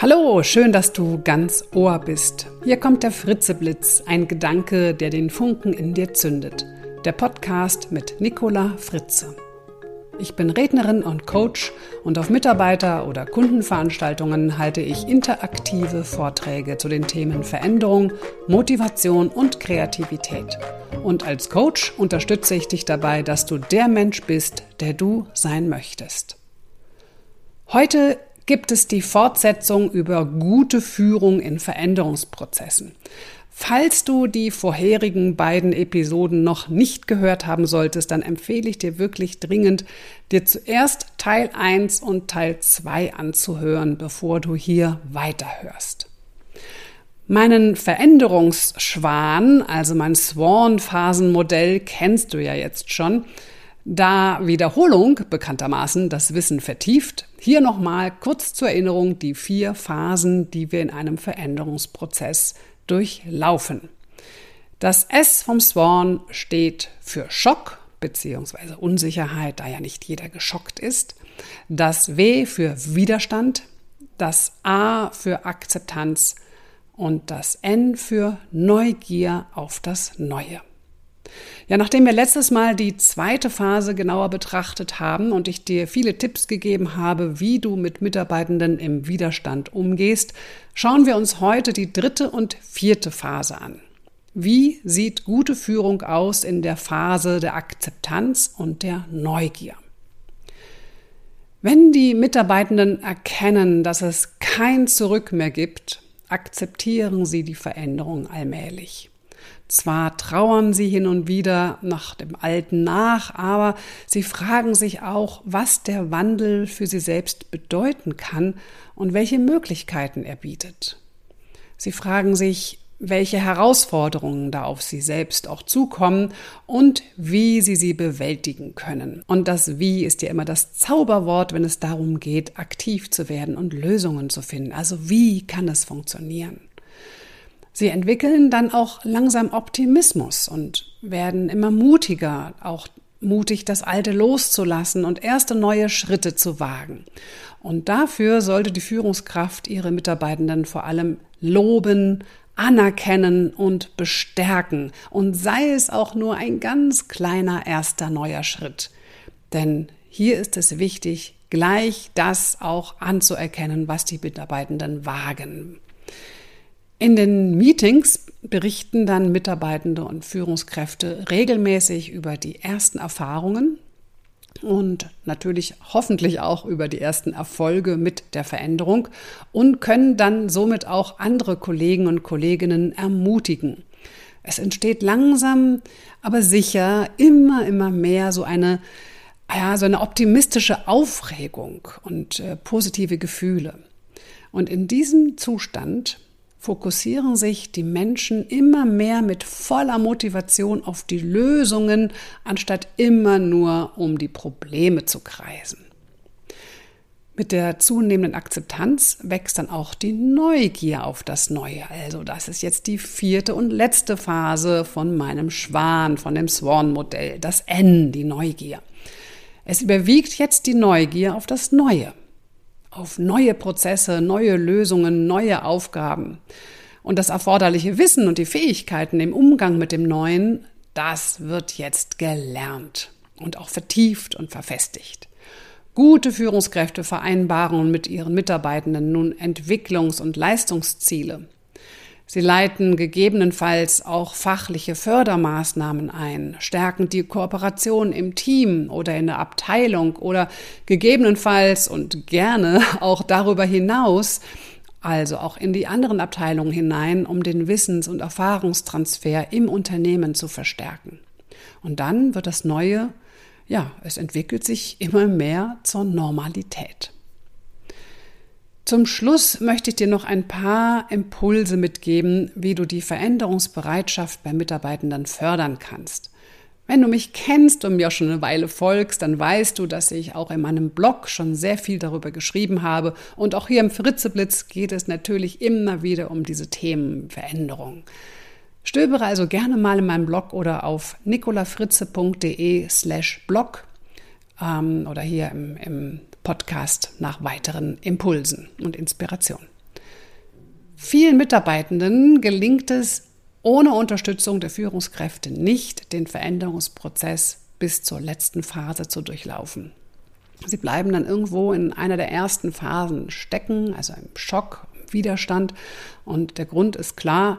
Hallo, schön, dass du ganz Ohr bist. Hier kommt der Fritzeblitz, ein Gedanke, der den Funken in dir zündet. Der Podcast mit Nicola Fritze. Ich bin Rednerin und Coach und auf Mitarbeiter- oder Kundenveranstaltungen halte ich interaktive Vorträge zu den Themen Veränderung, Motivation und Kreativität. Und als Coach unterstütze ich dich dabei, dass du der Mensch bist, der du sein möchtest. Heute gibt es die Fortsetzung über gute Führung in Veränderungsprozessen. Falls du die vorherigen beiden Episoden noch nicht gehört haben solltest, dann empfehle ich dir wirklich dringend, dir zuerst Teil 1 und Teil 2 anzuhören, bevor du hier weiterhörst. Meinen Veränderungsschwan, also mein Swan-Phasenmodell, kennst du ja jetzt schon. Da Wiederholung bekanntermaßen das Wissen vertieft, hier nochmal kurz zur Erinnerung die vier Phasen, die wir in einem Veränderungsprozess durchlaufen. Das S vom Swan steht für Schock bzw. Unsicherheit, da ja nicht jeder geschockt ist. Das W für Widerstand, das A für Akzeptanz und das N für Neugier auf das Neue. Ja, nachdem wir letztes Mal die zweite Phase genauer betrachtet haben und ich dir viele Tipps gegeben habe, wie du mit Mitarbeitenden im Widerstand umgehst, schauen wir uns heute die dritte und vierte Phase an. Wie sieht gute Führung aus in der Phase der Akzeptanz und der Neugier? Wenn die Mitarbeitenden erkennen, dass es kein Zurück mehr gibt, akzeptieren sie die Veränderung allmählich. Zwar trauern sie hin und wieder nach dem Alten nach, aber sie fragen sich auch, was der Wandel für sie selbst bedeuten kann und welche Möglichkeiten er bietet. Sie fragen sich, welche Herausforderungen da auf sie selbst auch zukommen und wie sie sie bewältigen können. Und das Wie ist ja immer das Zauberwort, wenn es darum geht, aktiv zu werden und Lösungen zu finden. Also wie kann es funktionieren? Sie entwickeln dann auch langsam Optimismus und werden immer mutiger, auch mutig das Alte loszulassen und erste neue Schritte zu wagen. Und dafür sollte die Führungskraft ihre Mitarbeitenden vor allem loben, anerkennen und bestärken. Und sei es auch nur ein ganz kleiner erster neuer Schritt. Denn hier ist es wichtig, gleich das auch anzuerkennen, was die Mitarbeitenden wagen. In den Meetings berichten dann Mitarbeitende und Führungskräfte regelmäßig über die ersten Erfahrungen und natürlich hoffentlich auch über die ersten Erfolge mit der Veränderung und können dann somit auch andere Kollegen und Kolleginnen ermutigen. Es entsteht langsam, aber sicher immer, immer mehr so eine, ja, so eine optimistische Aufregung und äh, positive Gefühle. Und in diesem Zustand fokussieren sich die Menschen immer mehr mit voller Motivation auf die Lösungen, anstatt immer nur um die Probleme zu kreisen. Mit der zunehmenden Akzeptanz wächst dann auch die Neugier auf das Neue. Also das ist jetzt die vierte und letzte Phase von meinem Schwan, von dem Swan-Modell, das N, die Neugier. Es überwiegt jetzt die Neugier auf das Neue auf neue Prozesse, neue Lösungen, neue Aufgaben. Und das erforderliche Wissen und die Fähigkeiten im Umgang mit dem Neuen, das wird jetzt gelernt und auch vertieft und verfestigt. Gute Führungskräfte vereinbaren mit ihren Mitarbeitenden nun Entwicklungs- und Leistungsziele. Sie leiten gegebenenfalls auch fachliche Fördermaßnahmen ein, stärken die Kooperation im Team oder in der Abteilung oder gegebenenfalls und gerne auch darüber hinaus, also auch in die anderen Abteilungen hinein, um den Wissens- und Erfahrungstransfer im Unternehmen zu verstärken. Und dann wird das Neue, ja, es entwickelt sich immer mehr zur Normalität. Zum Schluss möchte ich dir noch ein paar Impulse mitgeben, wie du die Veränderungsbereitschaft bei Mitarbeitenden fördern kannst. Wenn du mich kennst und mir auch schon eine Weile folgst, dann weißt du, dass ich auch in meinem Blog schon sehr viel darüber geschrieben habe. Und auch hier im Fritzeblitz geht es natürlich immer wieder um diese Themen Veränderung. Stöbere also gerne mal in meinem Blog oder auf nicolafritze.de slash blog ähm, oder hier im, im Podcast nach weiteren Impulsen und Inspirationen. Vielen Mitarbeitenden gelingt es ohne Unterstützung der Führungskräfte nicht, den Veränderungsprozess bis zur letzten Phase zu durchlaufen. Sie bleiben dann irgendwo in einer der ersten Phasen stecken, also im Schock, Widerstand. Und der Grund ist klar,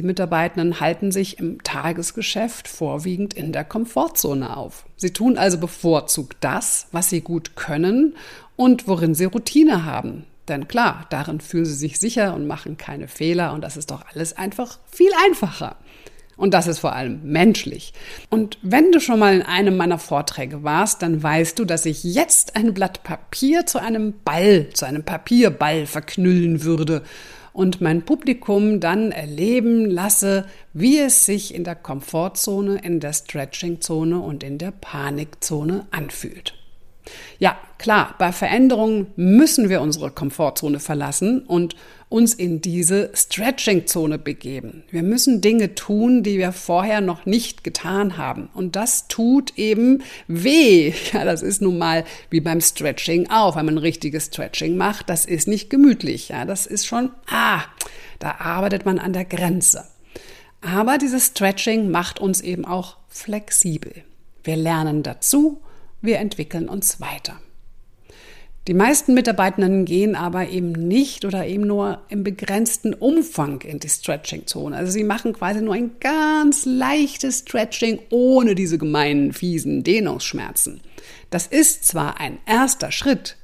die Mitarbeitenden halten sich im Tagesgeschäft vorwiegend in der Komfortzone auf. Sie tun also bevorzugt das, was sie gut können und worin sie Routine haben. Denn klar, darin fühlen sie sich sicher und machen keine Fehler und das ist doch alles einfach viel einfacher. Und das ist vor allem menschlich. Und wenn du schon mal in einem meiner Vorträge warst, dann weißt du, dass ich jetzt ein Blatt Papier zu einem Ball, zu einem Papierball verknüllen würde und mein Publikum dann erleben lasse, wie es sich in der Komfortzone, in der Stretchingzone und in der Panikzone anfühlt. Ja, klar, bei Veränderungen müssen wir unsere Komfortzone verlassen und uns in diese Stretching-Zone begeben. Wir müssen Dinge tun, die wir vorher noch nicht getan haben. Und das tut eben weh. Ja, das ist nun mal wie beim Stretching auch. Wenn man richtiges Stretching macht, das ist nicht gemütlich. Ja, das ist schon, ah, da arbeitet man an der Grenze. Aber dieses Stretching macht uns eben auch flexibel. Wir lernen dazu wir entwickeln uns weiter. Die meisten Mitarbeitenden gehen aber eben nicht oder eben nur im begrenzten Umfang in die Stretching-Zone. Also sie machen quasi nur ein ganz leichtes Stretching ohne diese gemeinen, fiesen Dehnungsschmerzen. Das ist zwar ein erster Schritt,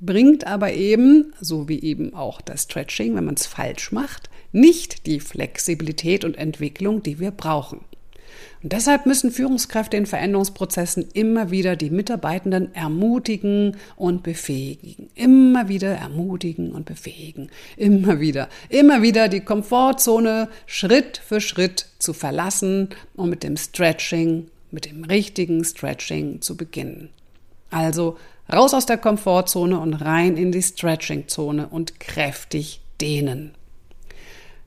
bringt aber eben, so wie eben auch das Stretching, wenn man es falsch macht, nicht die Flexibilität und Entwicklung, die wir brauchen. Und deshalb müssen Führungskräfte in Veränderungsprozessen immer wieder die Mitarbeitenden ermutigen und befähigen. Immer wieder ermutigen und befähigen. Immer wieder. Immer wieder die Komfortzone Schritt für Schritt zu verlassen und mit dem Stretching, mit dem richtigen Stretching zu beginnen. Also raus aus der Komfortzone und rein in die Stretching-Zone und kräftig dehnen.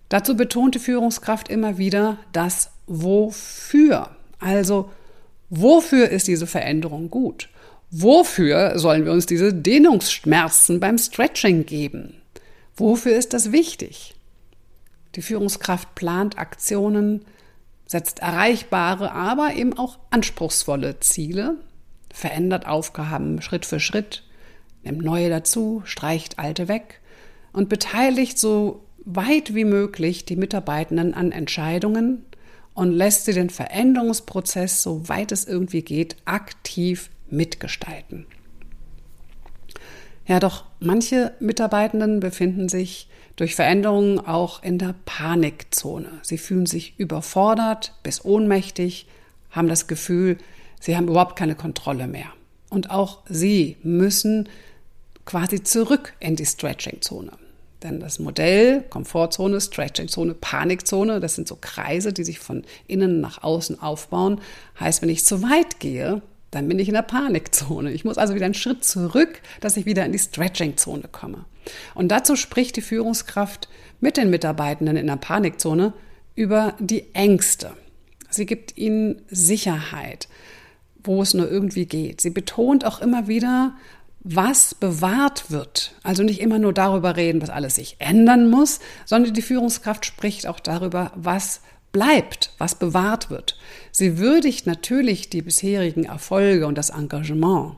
Dazu betonte Führungskraft immer wieder das Wofür. Also, wofür ist diese Veränderung gut? Wofür sollen wir uns diese Dehnungsschmerzen beim Stretching geben? Wofür ist das wichtig? Die Führungskraft plant Aktionen, setzt erreichbare, aber eben auch anspruchsvolle Ziele, verändert Aufgaben Schritt für Schritt, nimmt neue dazu, streicht alte weg und beteiligt so weit wie möglich die Mitarbeitenden an Entscheidungen und lässt sie den Veränderungsprozess, soweit es irgendwie geht, aktiv mitgestalten. Ja, doch manche Mitarbeitenden befinden sich durch Veränderungen auch in der Panikzone. Sie fühlen sich überfordert bis ohnmächtig, haben das Gefühl, sie haben überhaupt keine Kontrolle mehr. Und auch sie müssen quasi zurück in die Stretching-Zone. Denn das Modell, Komfortzone, Stretching-Zone, Panikzone, das sind so Kreise, die sich von innen nach außen aufbauen. Heißt, wenn ich zu weit gehe, dann bin ich in der Panikzone. Ich muss also wieder einen Schritt zurück, dass ich wieder in die Stretching-Zone komme. Und dazu spricht die Führungskraft mit den Mitarbeitenden in der Panikzone über die Ängste. Sie gibt ihnen Sicherheit, wo es nur irgendwie geht. Sie betont auch immer wieder, was bewahrt wird. Also nicht immer nur darüber reden, was alles sich ändern muss, sondern die Führungskraft spricht auch darüber, was bleibt, was bewahrt wird. Sie würdigt natürlich die bisherigen Erfolge und das Engagement,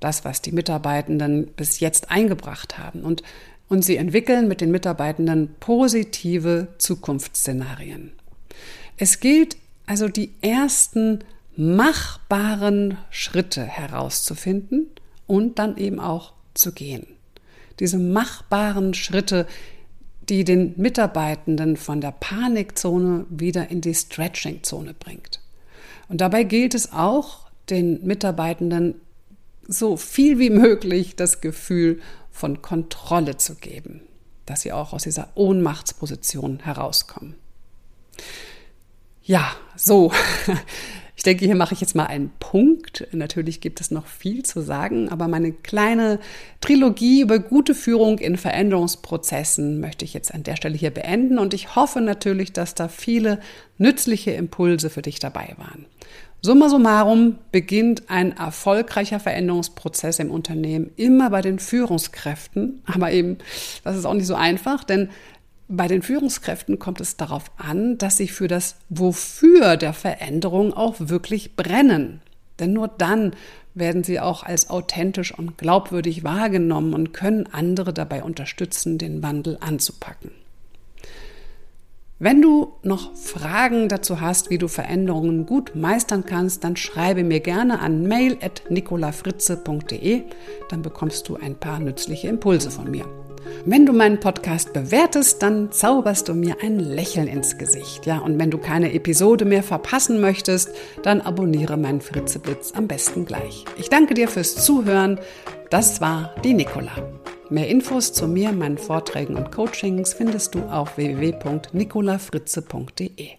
das, was die Mitarbeitenden bis jetzt eingebracht haben. Und, und sie entwickeln mit den Mitarbeitenden positive Zukunftsszenarien. Es gilt also die ersten machbaren Schritte herauszufinden – und dann eben auch zu gehen. Diese machbaren Schritte, die den Mitarbeitenden von der Panikzone wieder in die Stretching-Zone bringt. Und dabei gilt es auch, den Mitarbeitenden so viel wie möglich das Gefühl von Kontrolle zu geben, dass sie auch aus dieser Ohnmachtsposition herauskommen. Ja, so. Ich denke, hier mache ich jetzt mal einen Punkt. Natürlich gibt es noch viel zu sagen, aber meine kleine Trilogie über gute Führung in Veränderungsprozessen möchte ich jetzt an der Stelle hier beenden und ich hoffe natürlich, dass da viele nützliche Impulse für dich dabei waren. Summa summarum beginnt ein erfolgreicher Veränderungsprozess im Unternehmen immer bei den Führungskräften, aber eben, das ist auch nicht so einfach, denn bei den Führungskräften kommt es darauf an, dass sie für das Wofür der Veränderung auch wirklich brennen. Denn nur dann werden sie auch als authentisch und glaubwürdig wahrgenommen und können andere dabei unterstützen, den Wandel anzupacken. Wenn du noch Fragen dazu hast, wie du Veränderungen gut meistern kannst, dann schreibe mir gerne an mail.nicolafritze.de, dann bekommst du ein paar nützliche Impulse von mir. Wenn du meinen Podcast bewertest, dann zauberst du mir ein Lächeln ins Gesicht. Ja, und wenn du keine Episode mehr verpassen möchtest, dann abonniere meinen Fritzeblitz am besten gleich. Ich danke dir fürs Zuhören. Das war die Nicola. Mehr Infos zu mir, meinen Vorträgen und Coachings findest du auf www.nicolafritze.de.